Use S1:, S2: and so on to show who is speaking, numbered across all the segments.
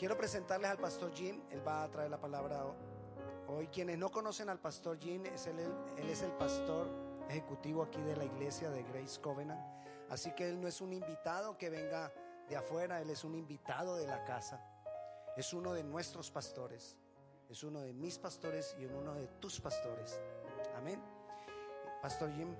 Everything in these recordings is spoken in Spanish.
S1: Quiero presentarles al pastor Jim, él va a traer la palabra hoy. Quienes no conocen al pastor Jim, es él, él es el pastor ejecutivo aquí de la iglesia de Grace Covenant. Así que él no es un invitado que venga de afuera, él es un invitado de la casa. Es uno de nuestros pastores, es uno de mis pastores y uno de tus pastores. Amén. Pastor Jim.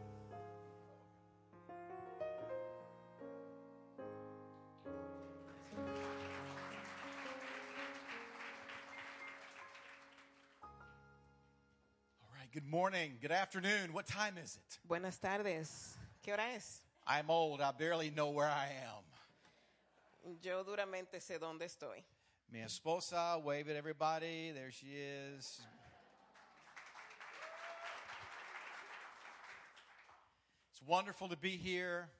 S2: Good morning, good afternoon. What time is it?
S3: Buenas tardes. ¿Qué hora es?
S2: I'm old, I barely know where I am.
S3: Yo duramente sé dónde estoy.
S2: Mi esposa, wave at everybody. There she is. It's wonderful to be here.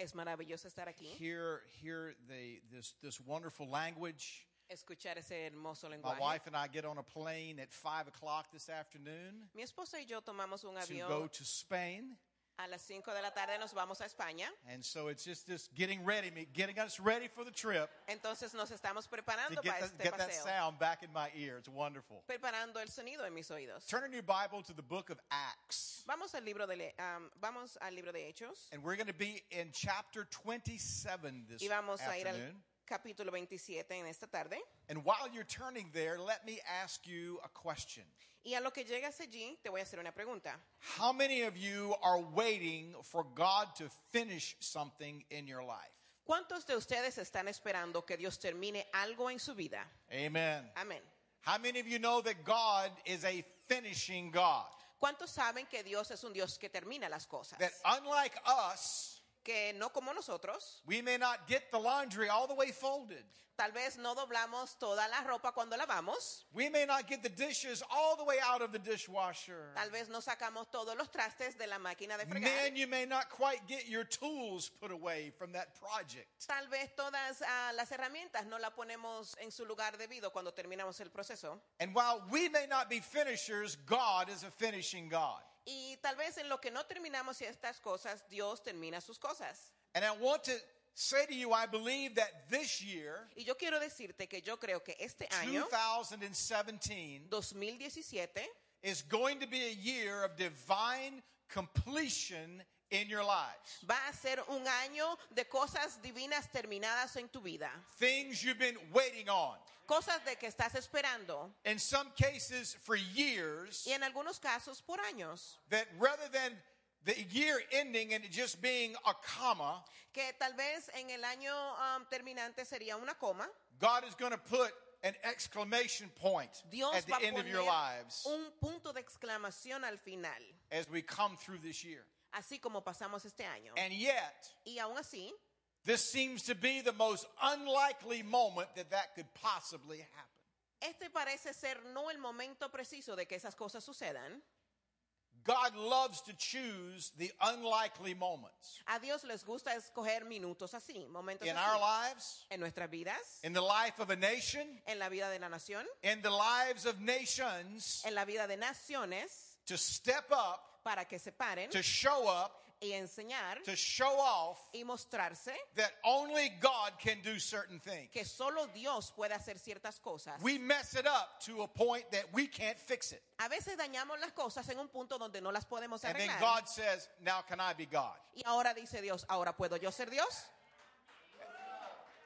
S3: Es maravilloso estar aquí,
S2: Hear, hear the, this, this wonderful language.
S3: Escuchar ese hermoso
S2: My wife and I get on a plane at 5 o'clock this afternoon
S3: Mi esposa y yo tomamos un
S2: to go to Spain.
S3: a las 5 de la tarde, nos vamos a España.
S2: And so it's just this getting ready, me- getting us ready for the trip
S3: Entonces nos estamos
S2: to
S3: preparando
S2: get,
S3: para
S2: that,
S3: este
S2: get that
S3: paseo,
S2: sound back in my ear. It's wonderful.
S3: preparando el sonido en mis oídos.
S2: Turn in your Bible to the book of Acts.
S3: Vamos al libro de am, um, vamos al libro de Hechos
S2: And we're going to be in chapter 27 this
S3: y vamos a ir al
S2: afternoon.
S3: Capítulo 27 en esta tarde.
S2: And while you're turning there, let me ask you a question.
S3: Y a lo que llegas allí, te voy a hacer una pregunta.
S2: How many of you are waiting for God to finish something in your life?
S3: ¿Cuántos de ustedes están esperando que Dios termine algo en su vida?
S2: Amen.
S3: Amén.
S2: How many of you know that God is a finishing God?
S3: ¿Cuántos saben que Dios es un Dios que termina las cosas?
S2: That unlike us,
S3: Que no como nosotros,
S2: we may not get the laundry all the way folded.
S3: tal vez no doblamos toda la ropa cuando lavamos,
S2: We may not get the dishes all the way out of the dishwasher.
S3: tal vez no sacamos todos los trastes de la máquina de fregar,
S2: Man, you may not quite get your tools put away from that project.
S3: tal vez todas ah, las herramientas no las ponemos en su lugar debido cuando terminamos el proceso.
S2: And while we may not be finishers, God is a finishing God.
S3: Y tal vez en lo que no terminamos estas cosas, Dios termina sus cosas.
S2: And I want to say to you, I believe that this year,
S3: Y yo quiero decirte que yo creo que este año,
S2: 2017,
S3: 2017,
S2: is going to be a year of divine completion in your lives.
S3: va a ser un año de cosas divinas terminadas en tu vida.
S2: Things you've been waiting on.
S3: Cosas de que estás esperando.
S2: In some cases, for years,
S3: Y en algunos casos por años.
S2: that rather than the year ending and it just being a comma,
S3: Que tal vez en el año um, terminante sería una coma.
S2: God is going to put an exclamation point
S3: Dios
S2: at the end of your lives
S3: un punto de exclamación al final.
S2: as we come through this year.
S3: Así como pasamos este año.
S2: And yet,
S3: Y aún así,
S2: this seems to be the most unlikely moment that that could possibly happen.
S3: este parece ser no el momento preciso de que esas cosas sucedan.
S2: God loves to choose the unlikely moments
S3: A Dios les gusta escoger minutos así, momentos
S2: in
S3: así.
S2: our lives,
S3: En nuestras vidas,
S2: in the life of a nation,
S3: en la vida de la nación,
S2: in the lives of nations
S3: en la vida de naciones,
S2: to step up,
S3: para que se paren
S2: to show up,
S3: y enseñar
S2: to show off
S3: y mostrarse
S2: that only God can do certain things.
S3: que solo Dios puede hacer ciertas cosas.
S2: We mess it up to a point that we can't fix it.
S3: A veces dañamos las cosas en un punto donde no las podemos
S2: And then
S3: arreglar.
S2: God says, Now can I be God?
S3: Y ahora dice Dios, ahora puedo yo ser Dios.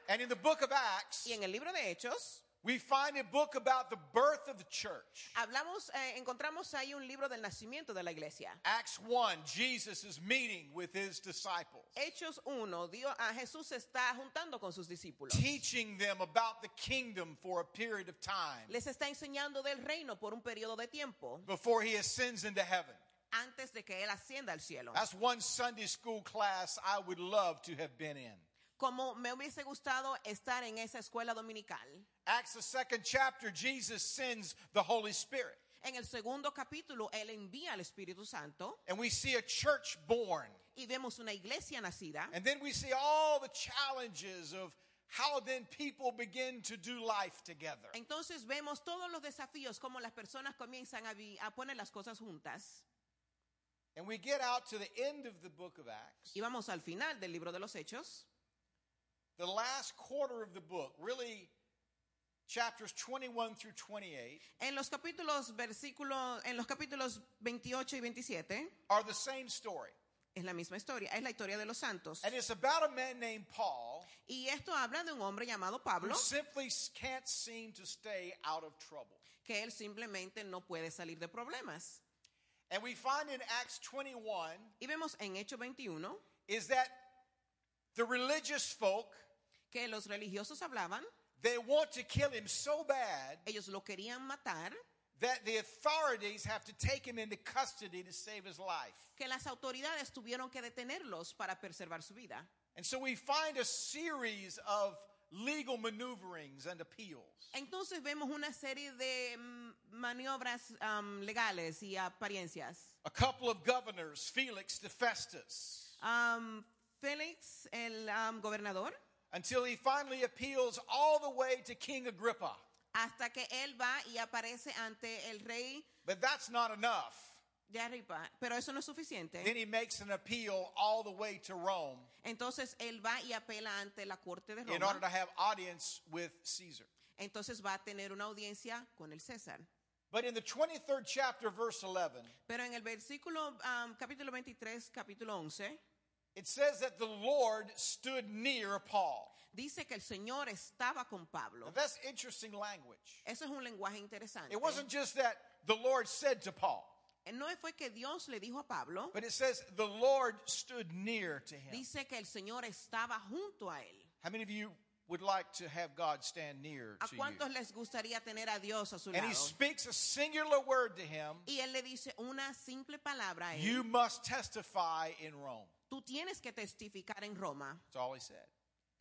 S2: And in the book of Acts,
S3: Y en el libro de Hechos
S2: we find a book about the birth of the church.
S3: hablamos, eh, encontramos ahí un libro del nacimiento de la iglesia.
S2: Acts 1, Jesus is meeting with his disciples,
S3: Hechos 1, Dios, a Jesús se está juntando con sus discípulos.
S2: teaching them about the kingdom for a period of time
S3: Les está enseñando del reino por un periodo de tiempo
S2: before he ascends into heaven.
S3: antes de que Él ascienda al cielo.
S2: That's one Sunday school class I would love to have been in.
S3: Como me hubiese gustado estar en esa escuela dominical.
S2: Acts, the second chapter, Jesus sends the Holy Spirit.
S3: En el segundo capítulo, Él envía al Espíritu Santo
S2: And we see a church born.
S3: y vemos una iglesia nacida.
S2: And then we see all the challenges of how then people begin to do life together.
S3: Entonces vemos todos los desafíos, como las personas comienzan a, vi- a poner las cosas juntas.
S2: And we get out to the end of the book of Acts.
S3: Y vamos al final del libro de los Hechos.
S2: The last quarter of the book really chapters 21 through 28,
S3: En los capítulos versículos en los capítulos 28 y 27
S2: are the same story.
S3: es la misma historia, es la historia de los santos.
S2: And it's about a man named Paul
S3: Y esto habla de un hombre llamado
S2: who
S3: Pablo
S2: simply can't seem to stay out of trouble.
S3: que él simplemente no puede salir de problemas.
S2: And we find in Acts 21
S3: Y vemos en Hechos 21
S2: is that the religious folk
S3: que los religiosos hablaban,
S2: they want to kill him so bad
S3: ellos lo querían matar,
S2: that the authorities have to take him into custody to save his life.
S3: que las autoridades tuvieron que detenerlos para preservar su vida.
S2: And so we find a series of legal maneuverings and appeals.
S3: Entonces vemos una serie de mm, maniobras am, legales y apariencias.
S2: A couple of governors, Felix to Festus,
S3: Am, Félix, el am, gobernador,
S2: until he finally appeals all the way to King Agrippa.
S3: hasta que él va y aparece ante el rey
S2: But that's not enough.
S3: de Agripa. Pero eso no es suficiente.
S2: Then he makes an appeal all the way to Rome
S3: Entonces él va y apela ante la corte de
S2: in order to
S3: Roma.
S2: have audience with Caesar.
S3: Entonces va a tener una audiencia con el César.
S2: But in the 23rd chapter, verse 11,
S3: Pero en el versículo am, capítulo 23, capítulo 11,
S2: it says that the Lord stood near Paul.
S3: dice que el Señor estaba con
S2: Now,
S3: Pablo.
S2: that's interesting language.
S3: Eso es un lenguaje interesante.
S2: It wasn't just that the Lord said to Paul,
S3: No fue que Dios le dijo a Pablo,
S2: but it says the Lord stood near to him.
S3: dice que el Señor estaba junto a él.
S2: How many of you would like to have God stand near
S3: ¿A
S2: to you?
S3: cuántos les gustaría tener a Dios a su
S2: And he speaks a singular word to him
S3: Y él le dice una simple palabra a él.
S2: You must testify in Rome.
S3: Tú tienes que testificar en Roma.
S2: That's all he said.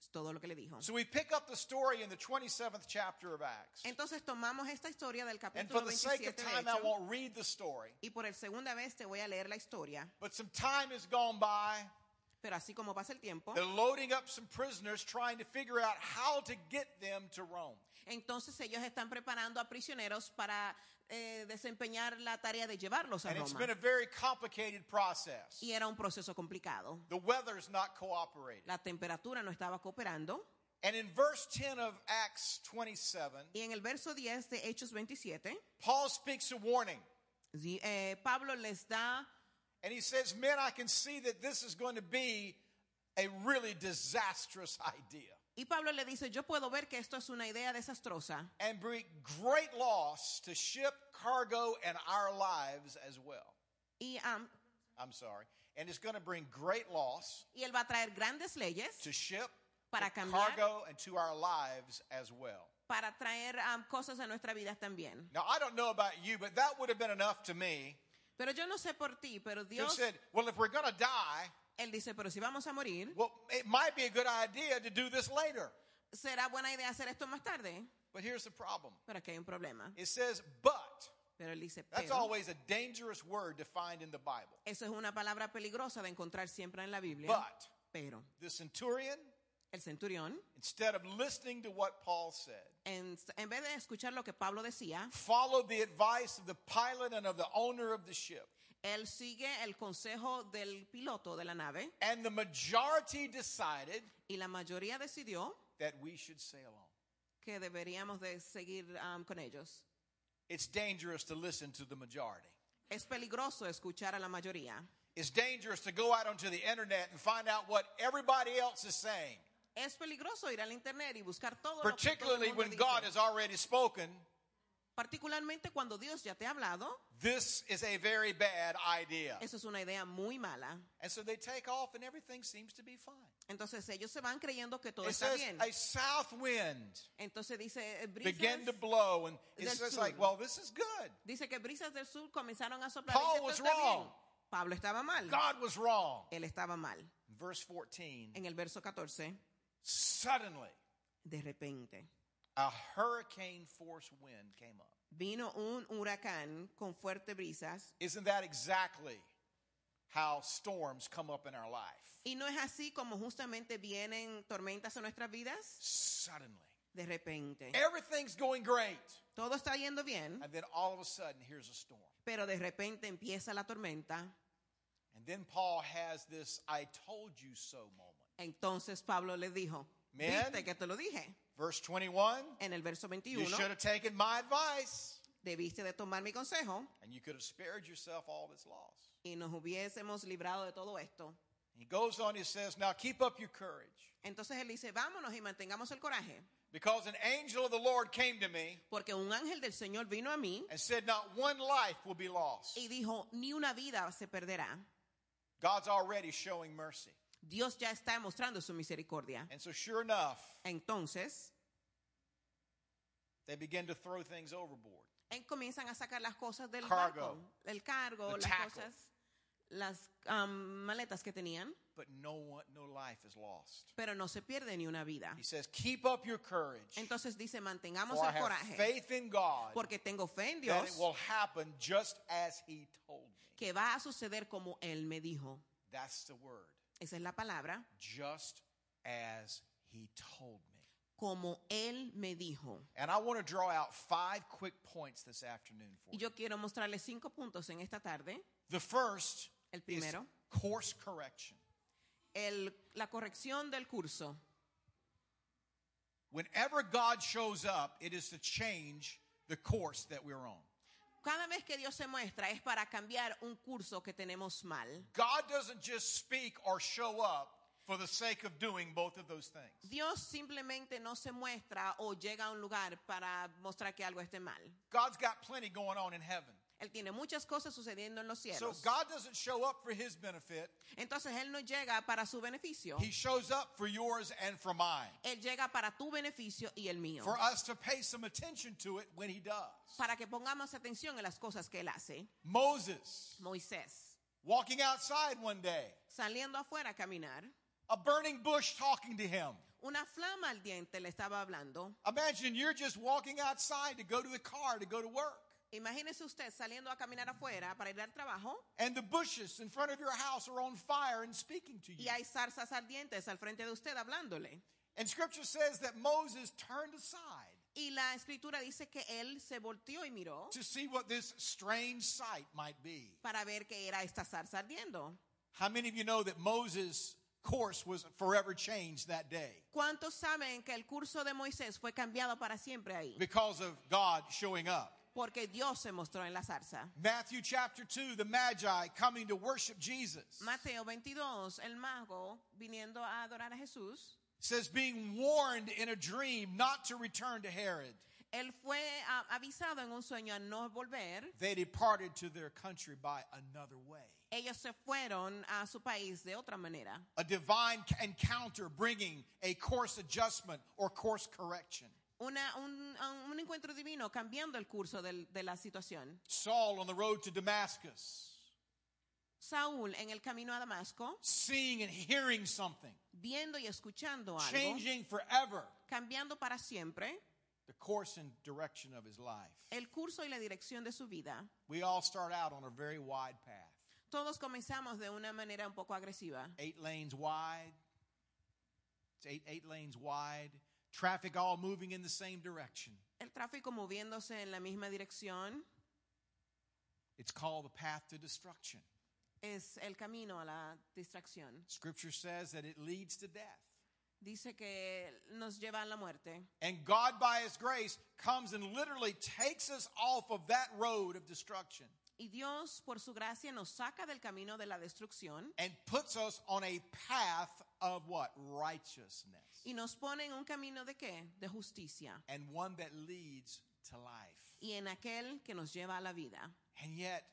S3: Es todo lo que le dijo.
S2: So we pick up the story in the 27th chapter of Acts.
S3: Entonces tomamos esta historia del
S2: And for
S3: capítulo
S2: the sake of
S3: 27 de
S2: time, I
S3: Hechos,
S2: won't read the story.
S3: y por el segunda vez te voy a leer la historia.
S2: But some time has gone by.
S3: Pero así como pasa el tiempo,
S2: They're loading up some prisoners, trying to figure out how to get them to Rome.
S3: Entonces ellos están preparando a prisioneros para eh, desempeñar la tarea de llevarlos a
S2: And it's
S3: Roma.
S2: been a very complicated process.
S3: Y era un proceso complicado.
S2: The weather's not cooperating.
S3: La temperatura no estaba cooperando.
S2: And in verse 10 of Acts 27,
S3: Y en el verso 10 de Hechos 27,
S2: Paul speaks a warning.
S3: eh, Pablo les da
S2: And he says, Men, I can see that this is going to be a really disastrous idea
S3: Y Pablo le dice, yo puedo ver que esto es una idea desastrosa
S2: and bring great loss to ship, cargo, and our lives as well.
S3: y, am,
S2: I'm sorry. And it's going to bring great loss
S3: y él va a traer grandes leyes
S2: to ship,
S3: Para
S2: to
S3: cambiar.
S2: cargo, and to our lives as well.
S3: para traer am, cosas a nuestra vida también.
S2: Now, I don't know about you, but that would have been enough to me
S3: Pero yo no sé por ti, pero Dios,
S2: said, well, if we're going to die,
S3: él dice, pero si vamos a morir,
S2: well, it might be a good idea to do this later.
S3: será buena idea hacer esto más tarde.
S2: But here's the problem.
S3: Pero aquí hay un problema.
S2: It says, but.
S3: Pero él dice,
S2: That's
S3: pero.
S2: always a dangerous word to find in the Bible.
S3: Eso es una palabra peligrosa de encontrar siempre en la Biblia.
S2: But
S3: Pero
S2: the centurion,
S3: el centurión,
S2: instead of listening to what Paul said,
S3: en, en vez de escuchar lo que Pablo decía,
S2: followed the advice of the pilot and of the owner of the ship.
S3: él sigue el consejo del piloto de la nave
S2: And the majority decided
S3: y la mayoría decidió
S2: that we should sail on.
S3: que deberíamos de seguir um, con ellos.
S2: It's dangerous to listen to the majority.
S3: Es peligroso escuchar a la mayoría.
S2: It's dangerous to go out onto the internet and find out what everybody else is saying,
S3: Es peligroso ir al internet y buscar todo lo que todo el
S2: particularly
S3: mundo
S2: when
S3: dice.
S2: God has already spoken.
S3: Particularmente cuando Dios ya te ha hablado,
S2: This is a very bad idea.
S3: eso es una idea muy mala.
S2: And so they take off and everything seems to be fine.
S3: Entonces ellos se van creyendo que todo
S2: It
S3: está
S2: says
S3: bien.
S2: a south wind
S3: Entonces dice eh,
S2: began
S3: brisas,
S2: to blow, and it's
S3: del
S2: just
S3: sur.
S2: like, well, this is good.
S3: dice que brisas del sur comenzaron a soplar.
S2: Paul
S3: Dice,
S2: was wrong.
S3: Pablo estaba mal.
S2: God was wrong.
S3: Él estaba mal.
S2: Verse 14
S3: En el verso 14,
S2: suddenly
S3: de repente
S2: a hurricane force wind came up.
S3: vino un huracán con fuertes brisas.
S2: Isn't that exactly how storms come up in our life?
S3: Y no es así como justamente vienen tormentas a nuestras vidas.
S2: Suddenly.
S3: De repente.
S2: Everything's going great.
S3: Todo está yendo bien,
S2: And then all of a sudden, here's a storm.
S3: pero de repente empieza la tormenta.
S2: And then Paul has this I told you so moment.
S3: Entonces Pablo le dijo,
S2: Men.
S3: viste que te lo dije.
S2: Verse 21
S3: En el verso
S2: You
S3: 21,
S2: should have taken my advice,
S3: debiste de tomar mi consejo
S2: and you could have spared yourself all this loss.
S3: y nos hubiésemos librado de todo esto.
S2: He goes on, he says, Now keep up your courage,
S3: Entonces él dice, vámonos y mantengamos el coraje,
S2: because an angel of the Lord came to me
S3: porque un ángel del Señor vino a mí
S2: and said, Not one life will be lost.
S3: y dijo, ni una vida se perderá.
S2: God's already showing mercy.
S3: Dios ya está mostrando su misericordia.
S2: And so, sure enough,
S3: Entonces,
S2: they begin to throw things overboard.
S3: comienzan a sacar las cosas del
S2: Cargo.
S3: barco, el cargo, las
S2: tackle.
S3: cosas, las um, maletas que tenían,
S2: But no one, no life is lost.
S3: pero no se pierde ni una vida.
S2: He says, Keep up your courage,
S3: Entonces dice, mantengamos
S2: for I
S3: el
S2: have
S3: coraje,
S2: faith in God
S3: porque tengo fe en
S2: that it
S3: Dios
S2: will happen just as He told me.
S3: que va a suceder como Él me dijo.
S2: That's the word.
S3: Esa es la palabra,
S2: Just as He told me.
S3: como Él me dijo.
S2: And I want to draw out five quick points this afternoon for
S3: Y
S2: you.
S3: yo quiero mostrarles cinco puntos en esta tarde.
S2: The first
S3: El
S2: is
S3: primero,
S2: course correction.
S3: el- la corrección del curso.
S2: Whenever God shows up, it is to change the course that we're on.
S3: Cada vez que Dios se muestra es para cambiar un curso que tenemos mal.
S2: God doesn't just speak or show up for the sake of doing both of those things.
S3: Dios simplemente no se muestra o llega a un lugar para mostrar que algo esté mal.
S2: God's got plenty going on in heaven.
S3: Él tiene muchas cosas sucediendo en los
S2: So
S3: cielos.
S2: God doesn't show up for his benefit.
S3: Entonces Él no llega para su beneficio.
S2: He shows up for yours and for mine.
S3: Él llega para tu beneficio y el mío.
S2: For us to pay some attention to it when he does.
S3: Para que pongamos atención en las cosas que Él hace.
S2: Moses
S3: Moisés,
S2: walking outside one day,
S3: saliendo afuera a caminar,
S2: a burning bush talking to him.
S3: una flama al diente le estaba hablando.
S2: Imagine you're just walking outside to go to the car to go to work.
S3: Imagínese usted saliendo a caminar afuera para ir al trabajo
S2: And the bushes in front of your house are on fire and speaking to you.
S3: y hay zarzas ardientes al frente de usted hablándole.
S2: And scripture says that Moses turned aside
S3: Y la escritura dice que él se volteó y miró
S2: to see what this strange sight might be.
S3: para ver que era esta zarza ardiendo.
S2: How many of you know that Moses' course was forever changed that day
S3: ¿Cuántos saben que el curso de Moisés fue cambiado para siempre ahí?
S2: because of God showing up?
S3: Porque Dios se mostró en la zarza.
S2: Matthew chapter 2, the Magi coming to worship Jesus
S3: Mateo 22, el mago viniendo a adorar a Jesús,
S2: says, being warned in a dream not to return to Herod,
S3: él fue avisado en un sueño a no volver.
S2: they departed to their country by another way.
S3: Ellos se fueron a su país de otra manera.
S2: A divine encounter bringing a course adjustment or course correction.
S3: Una- un, un encuentro divino cambiando el curso del- de la situación.
S2: Saul on the road to Damascus,
S3: Saúl en el camino a Damasco,
S2: seeing and hearing something,
S3: viendo y escuchando algo,
S2: changing forever
S3: cambiando para siempre
S2: the course and direction of his life.
S3: el curso y la dirección de su vida.
S2: We all start out on a very wide path,
S3: Todos comenzamos de una manera un poco agresiva.
S2: eight lanes wide. It's eight, eight lanes wide. Traffic all moving in the same direction.
S3: El tráfico moviéndose en la misma dirección
S2: It's called the path to destruction.
S3: es el camino a la distracción.
S2: Scripture says that it leads to death.
S3: Dice que nos lleva a la muerte.
S2: And God, by His grace, comes and literally takes us off of that road of destruction
S3: Y Dios, por su gracia, nos saca del camino de la destrucción
S2: and puts us on a path of what? Righteousness.
S3: y nos pone en un camino de qué? De justicia.
S2: And one that leads to life.
S3: Y en aquel que nos lleva a la vida.
S2: And yet,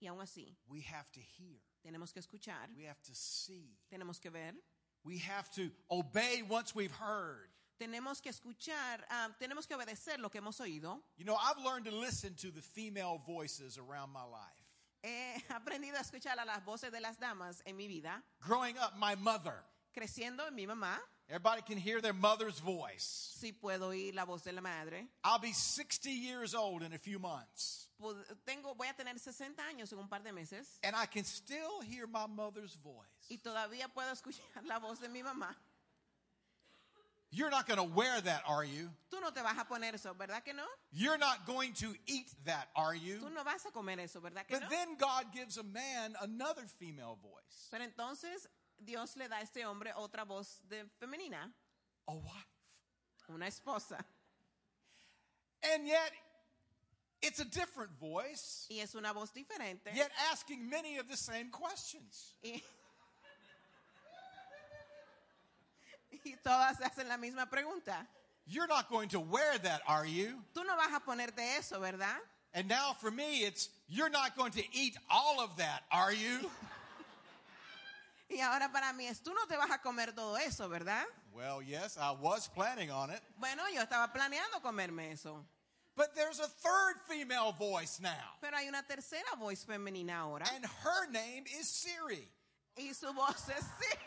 S3: Y aún así,
S2: we have to hear,
S3: tenemos que escuchar,
S2: we have to see,
S3: tenemos que ver,
S2: we have to obey once we've heard.
S3: tenemos que escuchar, ah, tenemos que obedecer lo que hemos oído.
S2: You know, I've learned to listen to the female voices around my life.
S3: He aprendido a escuchar a las voces de las damas en mi vida,
S2: Growing up, my mother,
S3: creciendo en mi mamá.
S2: Everybody can hear their mother's voice.
S3: Sí puedo oír la voz de la madre.
S2: I'll be 60 years old in a few months.
S3: Tengo, voy a tener 60 años en un par de meses
S2: And I can still hear my mother's voice.
S3: y todavía puedo escuchar la voz de mi mamá.
S2: You're not going to wear that, are you?
S3: Tú no te vas a poner eso, ¿verdad que no?
S2: You're not going to eat that, are you?
S3: Tú no vas a comer eso, ¿verdad que
S2: But
S3: no?
S2: then God gives a man another female voice,
S3: Pero entonces Dios le da a este hombre otra voz de femenina,
S2: a wife.
S3: una esposa.
S2: And yet, it's a different voice,
S3: Y es una voz diferente.
S2: yet asking many of the same questions.
S3: Y, y todas hacen la misma pregunta.
S2: You're not going to wear that, are you?
S3: Tú no vas a ponerte eso, ¿verdad?
S2: And now for me, it's you're not going to eat all of that, are you?
S3: Y ahora para mí es, tú no te vas a comer todo eso, ¿verdad?
S2: well, yes, I was planning on it.
S3: Bueno, yo estaba planeando comerme eso.
S2: But there's a third female voice now,
S3: Pero hay una tercera voz femenina ahora.
S2: and her name is Siri.
S3: Y su voz es Siri.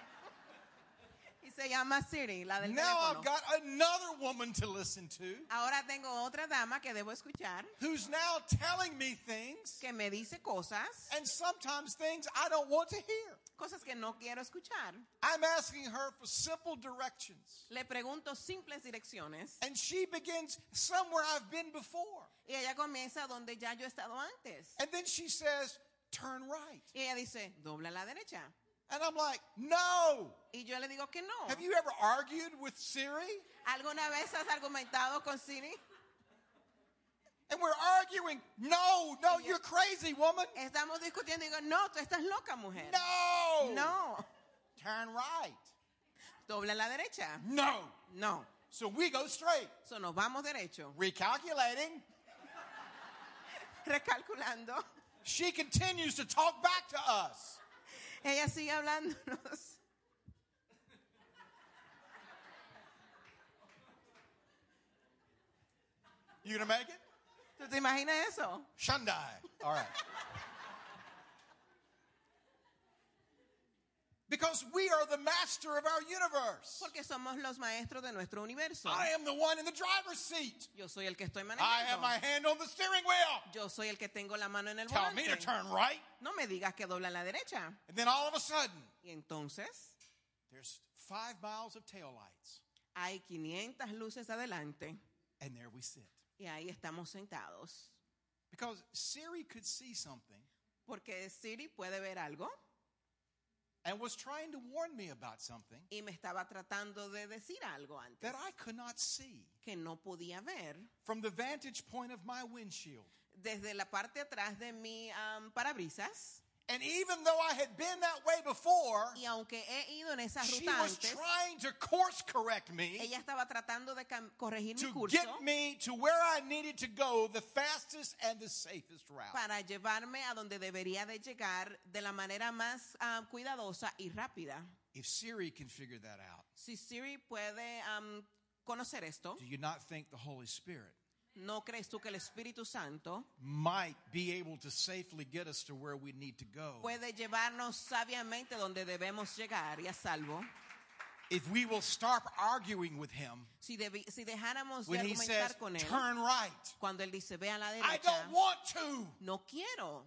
S3: Y se llama Siri, la del
S2: Now
S3: teléfono.
S2: I've got another woman to listen to
S3: Ahora tengo otra dama que debo escuchar,
S2: who's now telling me things,
S3: que me dice cosas,
S2: and sometimes things I don't want to hear.
S3: Cosas que no quiero escuchar.
S2: I'm asking her for simple directions.
S3: Le pregunto simples direcciones
S2: And she begins somewhere I've been before.
S3: y ella comienza donde ya yo he estado antes.
S2: And then she says, turn right.
S3: Y ella dice, dobla a la derecha.
S2: And I'm like, no.
S3: Y yo le digo que no.
S2: Have you ever argued with Siri?
S3: ¿Alguna vez has argumentado con Siri?
S2: And we're arguing, no, no, you're crazy, woman.
S3: Estamos discutiendo y digo, no, tú estás loca, mujer.
S2: No.
S3: No.
S2: Turn right.
S3: Dobla a la derecha.
S2: No.
S3: No.
S2: So we go straight.
S3: So nos vamos derecho.
S2: Recalculating.
S3: Recalculando.
S2: She continues to talk back to us.
S3: Ella sigue hablándonos.
S2: You gonna make it?
S3: ¿Tú te imaginas eso?
S2: Shundai. All right. because we are the master of our universe.
S3: Porque somos los maestros de nuestro universo.
S2: I am the one in the driver's seat.
S3: Yo soy el que estoy
S2: I have
S3: manejando.
S2: my hand on the steering wheel.
S3: Yo soy el que tengo la mano en el
S2: Tell me to
S3: volante.
S2: turn right.
S3: No me digas que dobla a la derecha.
S2: And then all of a sudden,
S3: Y entonces
S2: there's five miles of taillights.
S3: hay 500 luces adelante
S2: And there we sit.
S3: Y ahí estamos sentados.
S2: Because Siri could see something
S3: Porque Siri puede ver algo
S2: and was trying to warn me about something
S3: y me estaba tratando de decir algo antes
S2: that I could not see
S3: que no podía ver
S2: from the vantage point of my windshield.
S3: desde la parte atrás de mi parabrisas.
S2: And even though I had been that way before,
S3: Y aunque he ido en esa
S2: she was
S3: antes,
S2: trying to course correct me
S3: ella estaba tratando de corregir mi
S2: to
S3: curso
S2: get me to where I needed to go the fastest and the safest route.
S3: para llevarme a donde debería de llegar de la manera más ah, cuidadosa y rápida.
S2: If Siri can figure that out,
S3: Si Siri puede am, conocer esto,
S2: do you not think the Holy Spirit
S3: ¿no crees tú que el Espíritu Santo
S2: might be able to safely get us to where we need to go
S3: puede llevarnos sabiamente donde debemos llegar y a salvo?
S2: if we will stop arguing with him
S3: Si, debi- si dejáramos de
S2: when he says,
S3: argumentar con él,
S2: turn right?
S3: cuando él dice, ve a la
S2: I
S3: derecha,
S2: don't want to.
S3: no quiero.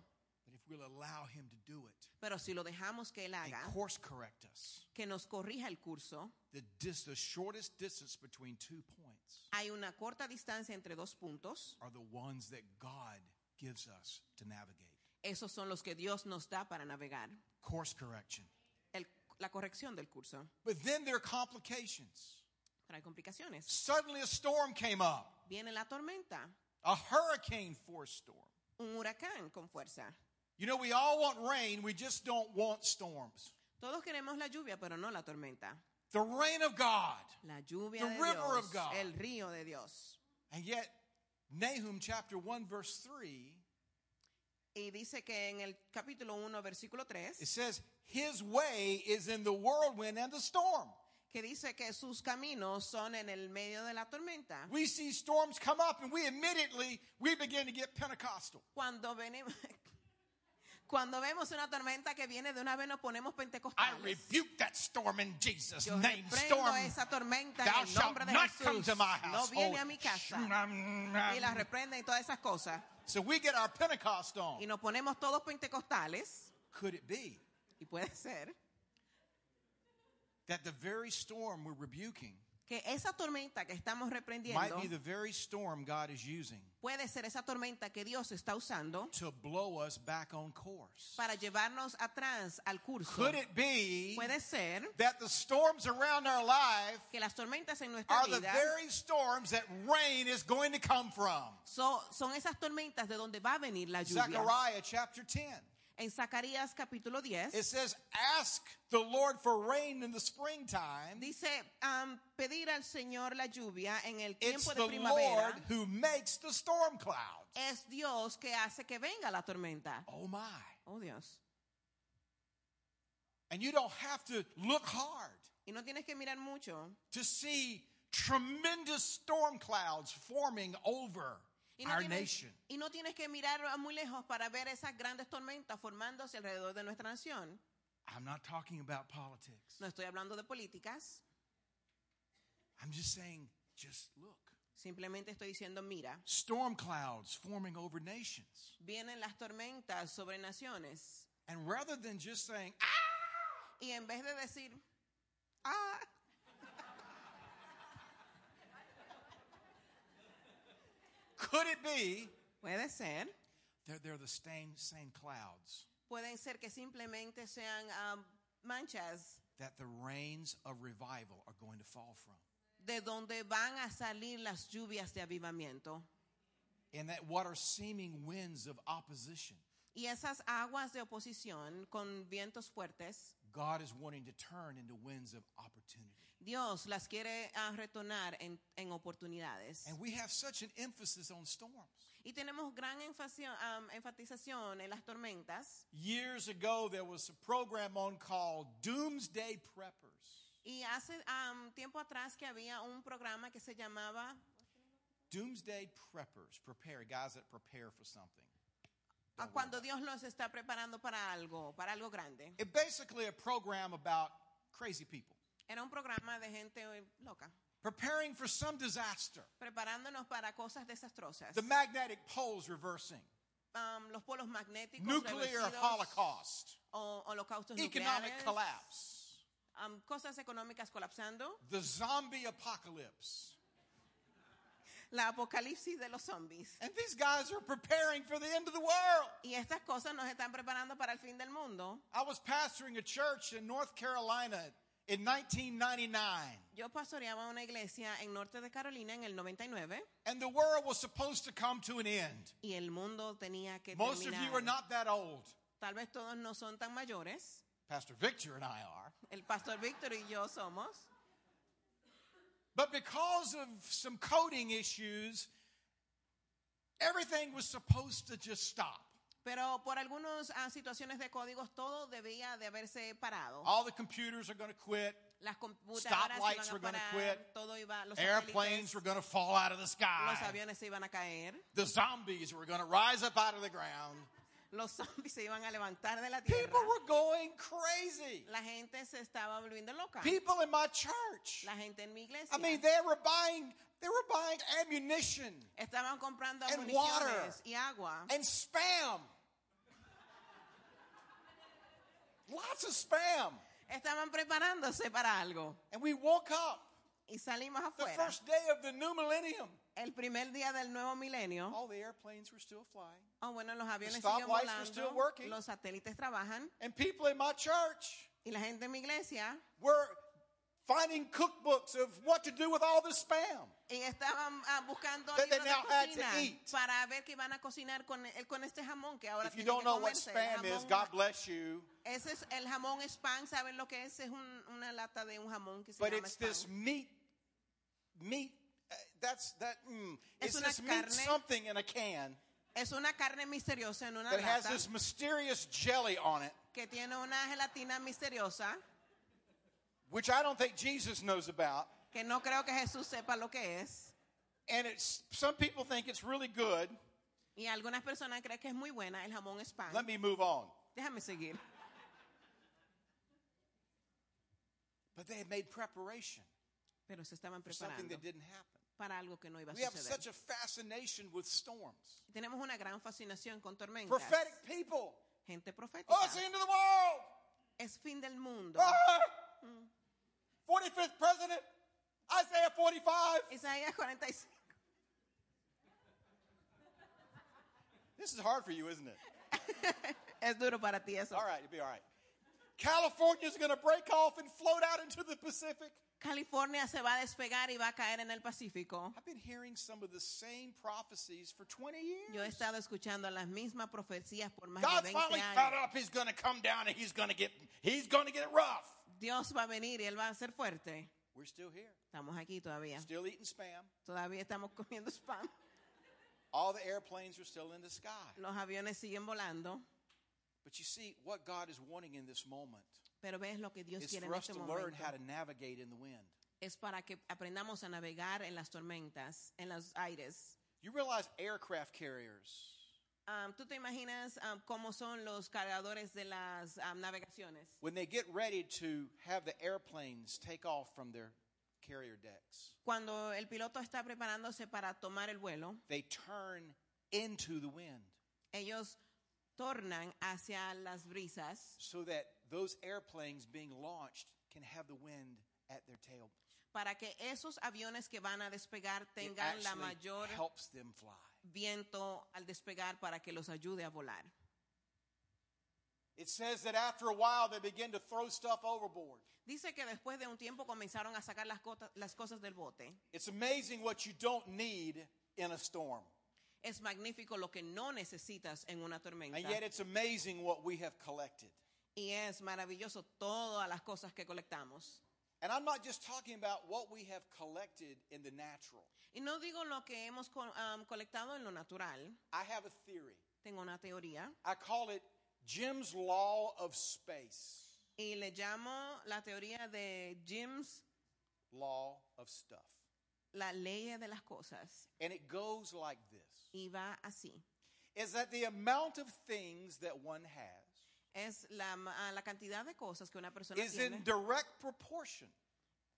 S2: But if we'll allow him to do it
S3: Pero si lo dejamos que él
S2: and
S3: haga,
S2: course correct us,
S3: que nos corrija el curso,
S2: the, dis- the shortest distance between two points
S3: hay una corta distancia entre dos puntos.
S2: are the ones that God gives us to navigate.
S3: Esos son los que Dios nos da para navegar.
S2: Course correction.
S3: El- la corrección del curso.
S2: But then there are complications.
S3: Pero hay complicaciones.
S2: Suddenly a storm came up,
S3: Viene la tormenta,
S2: a hurricane force storm.
S3: un huracán con fuerza.
S2: You know, we all want rain, we just don't want storms.
S3: Todos queremos la lluvia, pero no la tormenta.
S2: The rain of God.
S3: La lluvia
S2: The
S3: de
S2: river
S3: Dios,
S2: of God.
S3: el río de Dios.
S2: And yet, Nahum chapter 1, verse 3,
S3: Y dice que en el capítulo 1, versículo 3,
S2: it says, His way is in the whirlwind and the storm.
S3: que dice que sus caminos son en el medio de la tormenta.
S2: We see storms come up and we immediately, we begin to get Pentecostal.
S3: Cuando venimos, cuando vemos una tormenta que viene de una vez nos ponemos
S2: I
S3: pentecostales.
S2: rebuke that storm in Jesus'
S3: Yo
S2: name. Storm,
S3: esa tormenta
S2: thou
S3: en el
S2: shalt
S3: nombre de
S2: not come
S3: Jesús.
S2: to my
S3: No
S2: house.
S3: viene a mi casa. Y las
S2: Oh.
S3: reprende y todas esas cosas.
S2: So we get our Pentecost on.
S3: Y nos ponemos todos pentecostales.
S2: Could it be
S3: Y puede ser
S2: that the very storm we're rebuking
S3: que esa tormenta que estamos
S2: might
S3: reprendiendo
S2: be the very storm God is using
S3: puede ser esa tormenta que Dios está usando
S2: to blow us back on course.
S3: para llevarnos atrás al curso.
S2: Could it be
S3: Puede ser
S2: that the storms around our life
S3: que las tormentas en nuestra
S2: are the
S3: vida
S2: very storms that rain is going to come from?
S3: so- son esas tormentas de donde va a venir la lluvia.
S2: Zechariah chapter 10.
S3: En Zacarías capítulo 10
S2: It says, Ask the Lord for rain in the springtime.
S3: dice um, pedir al Señor la lluvia en el
S2: It's
S3: tiempo
S2: the
S3: de
S2: Lord
S3: primavera.
S2: who makes the storm clouds.
S3: Es Dios que hace que venga la tormenta.
S2: Oh my.
S3: Oh Dios.
S2: And you don't have to look hard
S3: Y no tienes que mirar mucho.
S2: to see tremendous storm clouds forming over
S3: Y no,
S2: our
S3: tienes,
S2: nation.
S3: y no tienes que mirar muy lejos para ver esas grandes tormentas formándose alrededor de nuestra nación.
S2: I'm not talking about politics.
S3: No estoy hablando de políticas.
S2: I'm just saying, just look.
S3: Simplemente estoy diciendo, mira,
S2: Storm clouds forming over nations.
S3: vienen las tormentas sobre naciones.
S2: And rather than just saying, ah,
S3: Y en vez de decir, ah,
S2: could it be
S3: puede ser,
S2: they're, they're the same, same clouds
S3: pueden ser que simplemente sean um, manchas
S2: that the rains of revival are going to fall from?
S3: de donde van a salir las lluvias de avivamiento.
S2: And that what are seeming winds of opposition,
S3: Y esas aguas de oposición con vientos fuertes,
S2: God is wanting to turn into winds of opportunity.
S3: Dios las quiere ah, retornar en, en oportunidades.
S2: And we have such an emphasis on storms.
S3: Y tenemos gran am, enfatización en las tormentas.
S2: Years ago, there was a program on called Doomsday Preppers.
S3: Y hace am, tiempo atrás que había un programa que se llamaba
S2: Doomsday Preppers, prepare, guys that prepare for something.
S3: Cuando Dios los está preparando para algo, para algo grande.
S2: It basically a program about crazy people,
S3: Era un programa de gente eh, loca,
S2: preparing for some disaster.
S3: preparándonos para cosas desastrosas.
S2: The magnetic poles reversing,
S3: Am, los polos magnéticos,
S2: nuclear holocaust,
S3: o holocaustos
S2: economic
S3: nucleares,
S2: collapse,
S3: am, cosas económicas colapsando,
S2: the zombie apocalypse.
S3: la apocalipsis de los zombies.
S2: And these guys are preparing for the end of the world.
S3: Y estas cosas nos están preparando para el fin del mundo.
S2: I was pastoring a church in North Carolina in 1999,
S3: Yo pastoreaba una iglesia en norte de Carolina en el 99
S2: and the world was supposed to come to an end.
S3: y el mundo tenía que
S2: Most of you are not that old.
S3: Tal vez todos no son tan mayores.
S2: Pastor Victor and I are.
S3: El pastor Víctor y yo somos.
S2: But because of some coding issues, everything was supposed to just stop.
S3: Pero por algunas ah, situaciones de códigos todo debía de haberse parado.
S2: All the computers are going to quit.
S3: Las computadoras
S2: Stoplights
S3: iban
S2: were
S3: a
S2: gonna
S3: parar,
S2: quit.
S3: todo iba, los
S2: Airplanes
S3: satélites,
S2: were going to fall out of the
S3: los
S2: sky.
S3: aviones se iban a caer,
S2: The zombies were going to rise up out of the ground.
S3: los zombies se iban a levantar de la tierra.
S2: People were going crazy.
S3: La gente se estaba volviendo loca.
S2: People in my church.
S3: La gente en mi iglesia.
S2: I mean, they were buying they were buying ammunition
S3: Estaban comprando
S2: And
S3: municiones
S2: water.
S3: y agua.
S2: and spam. Lots of spam.
S3: Estaban preparándose para algo.
S2: And we woke up
S3: Y salimos afuera.
S2: the first day of the new millennium.
S3: El primer día del nuevo milenio.
S2: All the airplanes were still flying.
S3: Oh, bueno, los aviones
S2: The
S3: siguen
S2: stoplights were still
S3: volando.
S2: working.
S3: Los satélites trabajan.
S2: And people in my church
S3: Y la gente en mi iglesia.
S2: were finding cookbooks of what to do with all this spam.
S3: Y estaban ah, buscando
S2: That they
S3: libros de
S2: now had to
S3: cocina
S2: eat.
S3: para ver qué iban a cocinar con, el- con este jamón que ahora
S2: If you don't
S3: tienen que
S2: know what
S3: comerse. El
S2: spam is,
S3: jamón-
S2: God bless you.
S3: Ese es el jamón spam. ¿Saben lo que es? Es un- una lata de un jamón que se
S2: But
S3: llama
S2: it's
S3: spam.
S2: this meat, meat. uh, that's that. Mm,
S3: Es
S2: it's
S3: una
S2: this meat
S3: carne
S2: something in a can
S3: Es una carne misteriosa en una
S2: that has
S3: lata
S2: this mysterious jelly on it,
S3: que tiene una gelatina misteriosa
S2: which I don't think Jesus knows about.
S3: que no creo que Jesús sepa lo que es.
S2: And it's some people think it's really good.
S3: Y algunas personas creen que es muy buena el jamón spam.
S2: Let me move on.
S3: Déjame seguir.
S2: But they had made preparation
S3: Pero se estaban
S2: for something
S3: preparando
S2: that didn't happen.
S3: para algo que no iba a
S2: We have
S3: suceder.
S2: such a fascination with storms.
S3: Tenemos una gran fascinación con tormentas.
S2: Prophetic people.
S3: Gente profética.
S2: Oh, it's the end of the world.
S3: Es fin del mundo.
S2: Ah! 45th president. Isaiah 45.
S3: Isaías 45.
S2: This is hard for you, isn't it?
S3: Es duro para ti eso.
S2: All right, it'll be all right. California's going to break off and float out into the Pacific.
S3: California se va a despegar y va a caer en el Pacífico.
S2: I've been hearing some of the same prophecies for 20 years.
S3: Yo he estado escuchando las mismas profecías por más
S2: God's
S3: de 20
S2: finally fed up. He's going to come down and he's going to get he's going to get it rough.
S3: Dios va a venir y Él va a ser fuerte.
S2: We're still here.
S3: Estamos aquí todavía.
S2: Still eating spam.
S3: Todavía estamos comiendo spam.
S2: All the airplanes are still in the sky.
S3: Los aviones siguen volando.
S2: But you see, what God is wanting in this moment
S3: Pero ves lo que Dios
S2: is
S3: quiere
S2: for
S3: en
S2: us
S3: este
S2: to learn
S3: momento.
S2: how to navigate in the wind.
S3: Es para que aprendamos a navegar en las tormentas, en los aires.
S2: You realize aircraft carriers,
S3: Um, ¿Tú te imaginas um, cómo son los cargadores de las um, navegaciones?
S2: when they get ready to have the airplanes take off from their carrier decks,
S3: Cuando el piloto está preparándose para tomar el vuelo,
S2: they turn into the wind
S3: ellos tornan hacia las brisas
S2: so that those airplanes being launched can have the wind at their tail.
S3: para que esos aviones que van a despegar
S2: It
S3: tengan la
S2: actually
S3: mayor
S2: helps them fly.
S3: Viento al despegar para que los ayude a volar.
S2: It says that after a while they begin to throw stuff overboard.
S3: Dice que después de un tiempo comenzaron a sacar las, cota- las cosas del bote.
S2: It's amazing what you don't need in a storm.
S3: Es magnífico lo que no necesitas en una tormenta.
S2: And yet it's amazing what we have collected.
S3: Y es maravilloso todas las cosas que colectamos.
S2: And I'm not just talking about what we have collected in the natural.
S3: Y no digo lo que hemos co- um, colectado en lo natural.
S2: I have a theory.
S3: Tengo una teoría.
S2: I call it Jim's Law of Space,
S3: Y le llamo la teoría de Jim's,
S2: Law of Stuff.
S3: la ley de las cosas.
S2: And it goes like this
S3: Y va así.
S2: is that the amount of things that one has
S3: Es la, la cantidad de cosas que una persona
S2: is in
S3: tiene.
S2: direct proportion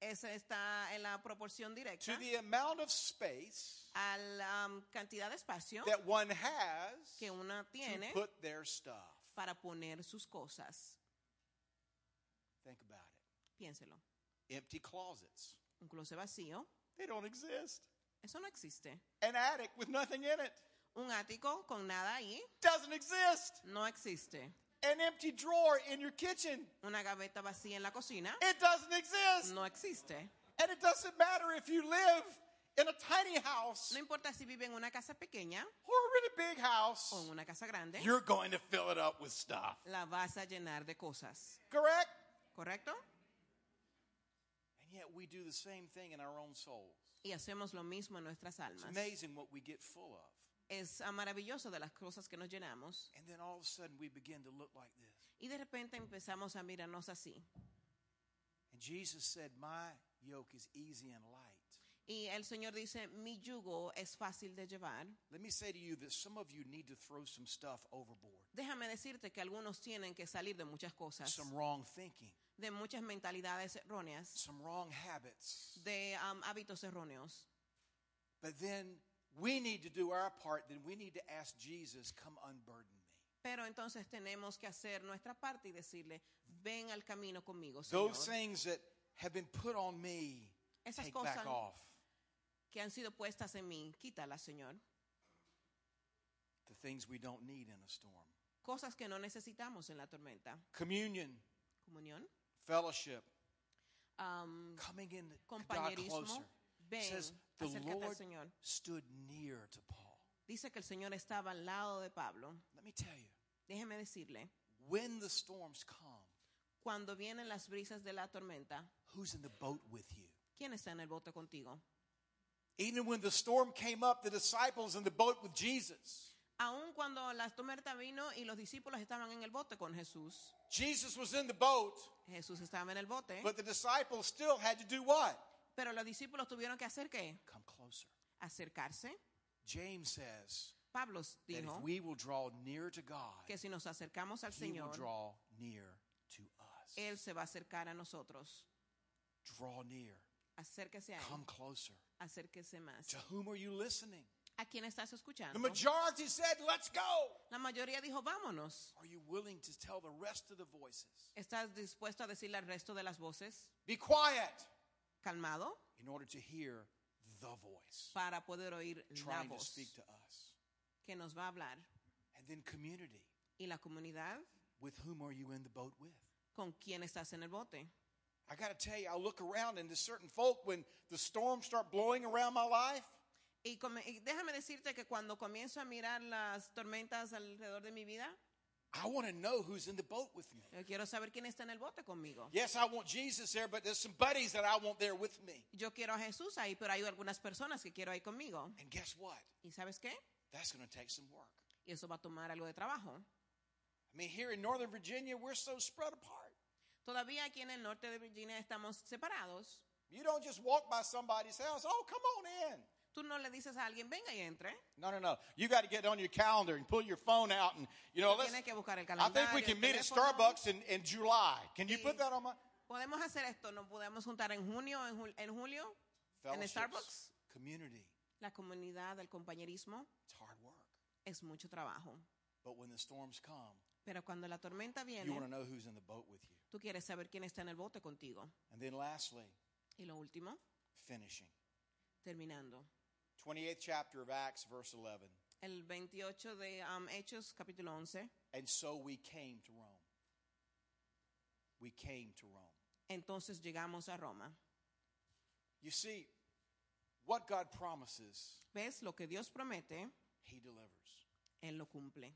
S3: Esa está en la proporción directa
S2: to the amount of space
S3: a la um, cantidad de espacio
S2: that one has
S3: que una
S2: to
S3: tiene
S2: put their stuff.
S3: para poner sus cosas.
S2: Think about it.
S3: Piénselo.
S2: Empty closets.
S3: Un closet vacío.
S2: They don't exist.
S3: Eso no existe.
S2: An attic with nothing in it
S3: Un ático con nada ahí.
S2: doesn't exist.
S3: No existe.
S2: An empty drawer in your kitchen.
S3: Una gaveta vacía en la cocina.
S2: It doesn't exist.
S3: No existe.
S2: And it doesn't matter if you live in a tiny house
S3: No importa si vive en una casa pequeña
S2: or a really big house,
S3: o en una casa grande.
S2: you're going to fill it up with stuff.
S3: La vas a llenar de cosas.
S2: Correct?
S3: ¿Correcto?
S2: And yet we do the same thing in our own souls.
S3: Y hacemos lo mismo en nuestras
S2: It's amazing what we get full of.
S3: Es ah, maravilloso de las cosas que nos llenamos.
S2: And then all of a sudden we begin to look like this.
S3: Y de repente empezamos a mirarnos así.
S2: And Jesus said, My yoke is easy and light.
S3: Y el Señor dice, mi yugo es fácil de llevar.
S2: Let me say to you that some of you need to throw some stuff overboard,
S3: Déjame decirte que algunos tienen que salir de muchas cosas,
S2: some wrong thinking,
S3: de muchas mentalidades erróneas,
S2: some wrong habits.
S3: de um, hábitos erróneos.
S2: But then we need to do our part. Then we need to ask Jesus, Come unburden me.
S3: Pero entonces tenemos que hacer nuestra parte y decirle, ven al camino conmigo, Señor.
S2: Those things that have been put on me,
S3: Esas
S2: take back
S3: cosas-
S2: off.
S3: que han sido puestas en mí, quítalas, Señor.
S2: The things we don't need in a storm.
S3: Cosas que no necesitamos en la tormenta.
S2: Communion,
S3: Comunión,
S2: fellowship,
S3: um,
S2: coming in to God
S3: compañerismo.
S2: closer.
S3: Ven,
S2: says the
S3: acércate al
S2: Lord
S3: Señor.
S2: stood near to Paul.
S3: Dice que el Señor estaba al lado de Pablo.
S2: Let me tell you,
S3: Déjeme decirle,
S2: when the storms come,
S3: cuando vienen las brisas de la tormenta,
S2: who's in the boat with you?
S3: ¿quién está en el bote contigo?
S2: Even when the storm came up, the disciples in the boat with Jesus.
S3: Aun cuando la tormenta vino y los discípulos estaban en el bote con Jesús,
S2: Jesus was in the boat,
S3: Jesús estaba en el bote,
S2: but the disciples still had to do what?
S3: Pero los discípulos tuvieron que hacer qué?
S2: Come closer.
S3: Acercarse.
S2: James says
S3: Pablo
S2: that if
S3: dijo
S2: we will draw near to God,
S3: que si nos acercamos al
S2: He will
S3: Señor,
S2: draw near to us.
S3: Él se va a acercar a nosotros.
S2: Draw near.
S3: Acérquese a Él,
S2: Come closer.
S3: acérquese más.
S2: To whom are you listening?
S3: ¿A quién estás
S2: The
S3: escuchando?
S2: majority said, Let's go.
S3: La mayoría dijo, vámonos.
S2: Are you willing to tell the rest of the voices?
S3: ¿Estás dispuesto a decirle al resto de las voces?
S2: Be quiet.
S3: Calmado,
S2: in order to hear the voice
S3: para poder oír la
S2: trying to
S3: voz
S2: speak to us.
S3: que nos va a hablar.
S2: And then community.
S3: Y la comunidad,
S2: With whom are you in the boat with?
S3: ¿con quién estás en el bote?
S2: I got to tell you, I look around and there's certain folk when the storms start blowing around my life.
S3: Y, come- y déjame decirte que cuando comienzo a mirar las tormentas alrededor de mi vida,
S2: I want to know who's in the boat with me.
S3: yo quiero saber quién está en el bote conmigo.
S2: Yes, I want Jesus there, but there's some buddies that I want there with me.
S3: Yo quiero a Jesús ahí, pero hay algunas personas que quiero ahí conmigo.
S2: And guess what?
S3: ¿Y sabes qué?
S2: That's going to take some work.
S3: Y eso va a tomar algo de trabajo.
S2: I mean, here in Northern Virginia, we're so spread apart.
S3: Todavía aquí en el norte de Virginia estamos separados.
S2: You don't just walk by somebody's house, oh, come on in.
S3: Tú no le dices a alguien, venga y entre.
S2: No, no, no. You got to get on your calendar and pull your phone out and, you know, let's.
S3: Tienes que buscar el
S2: I think we
S3: calendario,
S2: can
S3: el
S2: meet at
S3: teléfono.
S2: Starbucks in, in July. Can you put that on my.
S3: Podemos hacer esto, nos podemos juntar en junio, en, jul- en julio, en
S2: Fellowships,
S3: Starbucks.
S2: Community.
S3: La comunidad, el compañerismo,
S2: It's hard work.
S3: es mucho trabajo.
S2: But when the storms come,
S3: Pero cuando la tormenta
S2: you want
S3: viene,
S2: to know who's in the boat with you.
S3: tú quieres saber quién está en el bote contigo.
S2: And then lastly,
S3: Y lo último,
S2: finishing.
S3: terminando.
S2: 28th chapter of Acts, verse 11.
S3: El 28 de um, Hechos, capítulo 11.
S2: And so we came to Rome. We came to Rome.
S3: Entonces llegamos a Roma.
S2: You see, what God promises,
S3: ¿Ves? Lo que Dios promete,
S2: He delivers.
S3: Él lo cumple.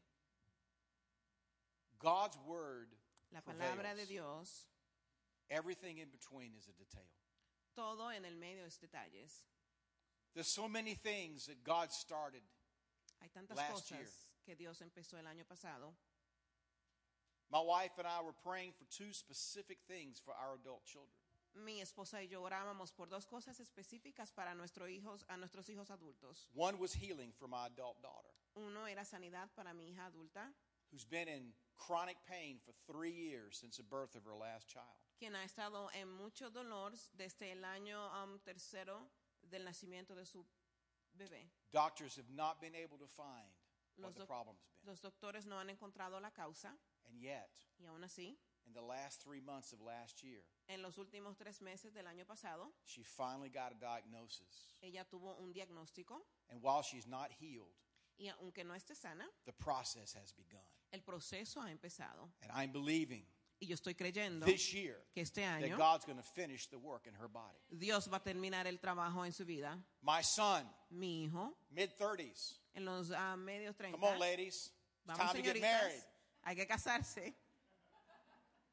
S2: God's word,
S3: La palabra de. Dios,
S2: everything in between is a detail.
S3: todo en el medio es detalles.
S2: There's so many things that God started.
S3: Hay tantas
S2: Last
S3: cosas
S2: year.
S3: que Dios empezó el año pasado.
S2: My wife and I were praying for two specific things for our adult children.
S3: Mi esposa y yo orábamos por dos cosas específicas para nuestros hijos, a nuestros hijos adultos.
S2: One was healing for my adult daughter,
S3: Uno era sanidad para mi hija adulta,
S2: who's been in chronic pain for three years since the birth of her last child.
S3: quien ha estado en mucho dolor desde el año um, tercero del nacimiento de su bebé.
S2: Doctors have not been able to find what
S3: Los,
S2: the
S3: doc-
S2: problem's been.
S3: los doctores no han encontrado la causa
S2: And yet,
S3: y aún así,
S2: in the last three months of last year,
S3: en los últimos tres meses del año pasado,
S2: she finally got a diagnosis.
S3: ella tuvo un diagnóstico
S2: And while she's not healed,
S3: y aunque no esté sana,
S2: the process has begun.
S3: el proceso ha empezado.
S2: And I'm believing
S3: Y yo estoy creyendo
S2: this year
S3: que este
S2: that
S3: año
S2: God's going to finish the work in her body.
S3: Dios va a terminar el trabajo en su vida.
S2: My son,
S3: Mi hijo,
S2: mid 30s.
S3: en los ah, medios 30,
S2: Come on, ladies. It's
S3: vamos
S2: time to get married.
S3: hay que casarse.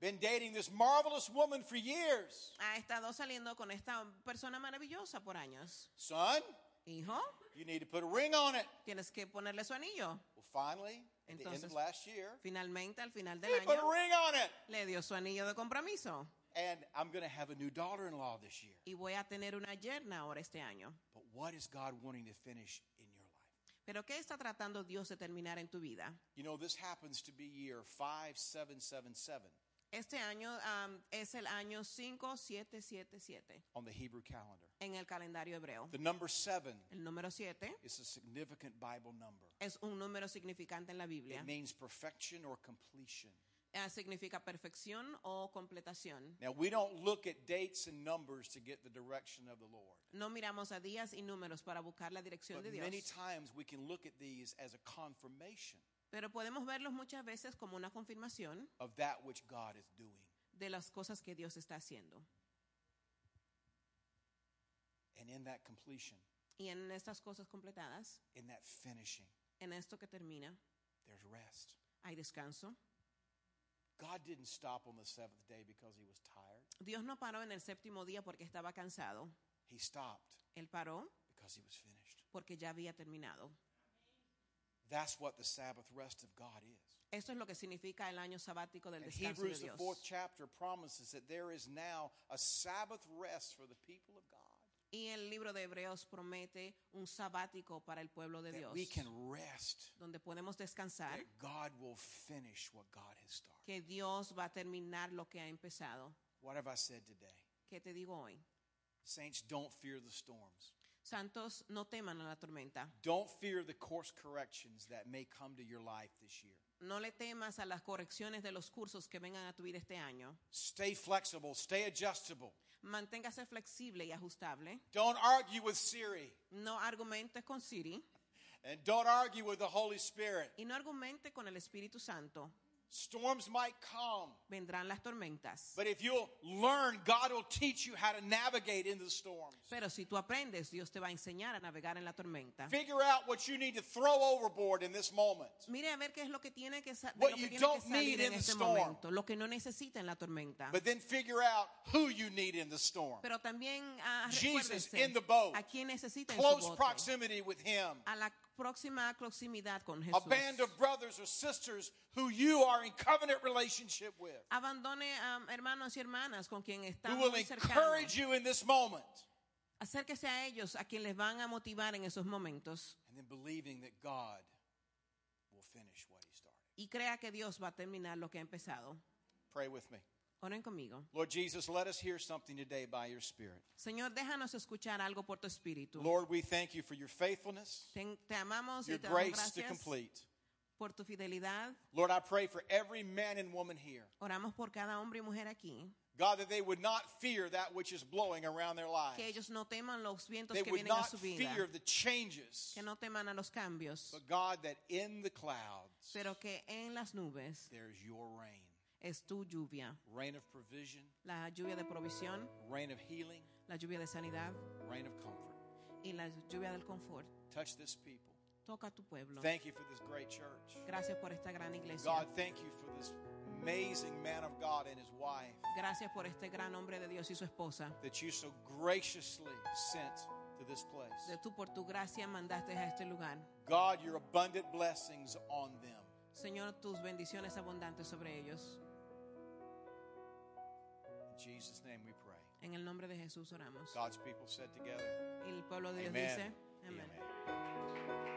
S2: Been dating this marvelous woman for years.
S3: Ha estado saliendo con esta persona maravillosa por años.
S2: Son,
S3: Hijo,
S2: you need to put a ring on it.
S3: tienes que ponerle su anillo.
S2: Well, finally, at the end of
S3: Entonces,
S2: last year,
S3: Finalmente, al final del
S2: he put a
S3: año,
S2: ring on it.
S3: le dio su anillo de compromiso.
S2: And I'm going to have a new daughter in law this year.
S3: Y voy a tener una yerna ahora este año.
S2: But what is God wanting to finish in your life?
S3: Pero ¿qué está tratando Dios de terminar en tu vida?
S2: You know, this happens to be year 5777
S3: Este año am, es el año 5777
S2: on the Hebrew calendar.
S3: en el calendario hebreo.
S2: The number seven
S3: El número 7
S2: is a significant Bible number.
S3: es un número significante en la Biblia.
S2: It means perfection or completion.
S3: Eh, significa perfección o completación.
S2: Now, we don't look at dates and numbers to get the direction of the Lord.
S3: No miramos a días y números para buscar la dirección
S2: But
S3: de
S2: many
S3: Dios,
S2: times we can look at these as a confirmation
S3: pero podemos verlos muchas veces como una confirmación
S2: of that which God is doing.
S3: de las cosas que Dios está haciendo.
S2: And in that completion,
S3: Y en estas cosas completadas,
S2: in that finishing,
S3: en esto que termina,
S2: there's rest.
S3: hay descanso.
S2: God didn't stop on the seventh day because he was tired.
S3: Dios no paró en el séptimo día porque estaba cansado.
S2: He stopped
S3: Él paró
S2: because he was finished.
S3: porque ya había terminado.
S2: That's what the Sabbath rest of God is.
S3: Esto es lo que significa el año sabático del
S2: And
S3: descanso de
S2: Hebrews, the fourth chapter, promises that there is now a Sabbath rest for the people of God.
S3: Y el libro de Hebreos promete un sabático para el pueblo de
S2: That
S3: Dios,
S2: we can rest.
S3: donde podemos descansar,
S2: That God will finish what God has started.
S3: que Dios va a terminar lo que ha empezado.
S2: What have I said today?
S3: ¿Qué te digo hoy?
S2: Saints, don't fear the storms.
S3: Santos, no teman a la tormenta.
S2: Don't fear the course corrections that may come to your life this year.
S3: No le temas a las correcciones de los cursos que vengan a tu vida este año.
S2: Stay flexible, stay adjustable.
S3: Manténgase flexible y ajustable.
S2: Don't argue with Siri,
S3: No argumentes con Siri
S2: and don't argue with the Holy Spirit.
S3: y no argumente con el Espíritu Santo.
S2: Storms might come,
S3: Vendrán las tormentas.
S2: but if you'll learn, God will teach you how to navigate in the storms.
S3: Pero si tú aprendes, Dios te va a enseñar a navegar en la tormenta.
S2: Figure out what you need to throw overboard in this moment.
S3: Mire a ver qué es lo que tiene que, de
S2: What
S3: lo que
S2: you
S3: tiene que
S2: don't
S3: salir
S2: need in
S3: en
S2: the
S3: este
S2: storm.
S3: momento, lo que no necesita en la tormenta.
S2: But then figure out who you need in the storm.
S3: Pero también ah,
S2: Jesus in the boat.
S3: a quién necesita en su
S2: Close
S3: bote.
S2: proximity with Him.
S3: A la próxima proximidad con
S2: A
S3: Jesús.
S2: band of brothers or sisters who you are in covenant relationship with.
S3: Abandone a hermanos y hermanas con quien está
S2: Who will encourage you in this moment.
S3: Acérquese a ellos, a quien les van a motivar en esos momentos.
S2: And then believing that God will finish what He started.
S3: Y crea que Dios va a terminar lo que ha empezado.
S2: Pray with me.
S3: Oren conmigo.
S2: Lord Jesus, let us hear something today by your Spirit.
S3: Señor, déjanos escuchar algo por tu espíritu.
S2: Lord, we thank you for your faithfulness,
S3: Te, te amamos
S2: your
S3: y te damos
S2: grace to
S3: gracias
S2: complete.
S3: por tu fidelidad.
S2: Lord, I pray for every man and woman here.
S3: Oramos por cada hombre y mujer aquí.
S2: God, that they would not fear that which is blowing around their lives.
S3: Que ellos no teman los vientos
S2: They
S3: que
S2: would
S3: vienen a
S2: not
S3: su vida.
S2: fear the changes.
S3: Que no teman a los cambios.
S2: But God, that in the clouds,
S3: Pero que en las nubes
S2: there's your rain.
S3: Es tu lluvia.
S2: Rain of provision,
S3: La lluvia de provisión,
S2: rain of healing,
S3: la lluvia de sanidad
S2: rain of comfort.
S3: y la lluvia del confort.
S2: Touch this people.
S3: Toca a tu pueblo.
S2: Thank you for this great church.
S3: Gracias por esta gran iglesia.
S2: God, thank you for this amazing man of God and his wife
S3: Gracias por este gran hombre de Dios y su esposa.
S2: that you so graciously sent to this place.
S3: De tú por tu gracia mandaste a este lugar.
S2: God, your abundant blessings on them.
S3: Señor, tus bendiciones abundantes sobre ellos.
S2: Jesus name we pray.
S3: En el nombre de Jesús oramos.
S2: God's people said together.
S3: El pueblo de Dios dice. Amén.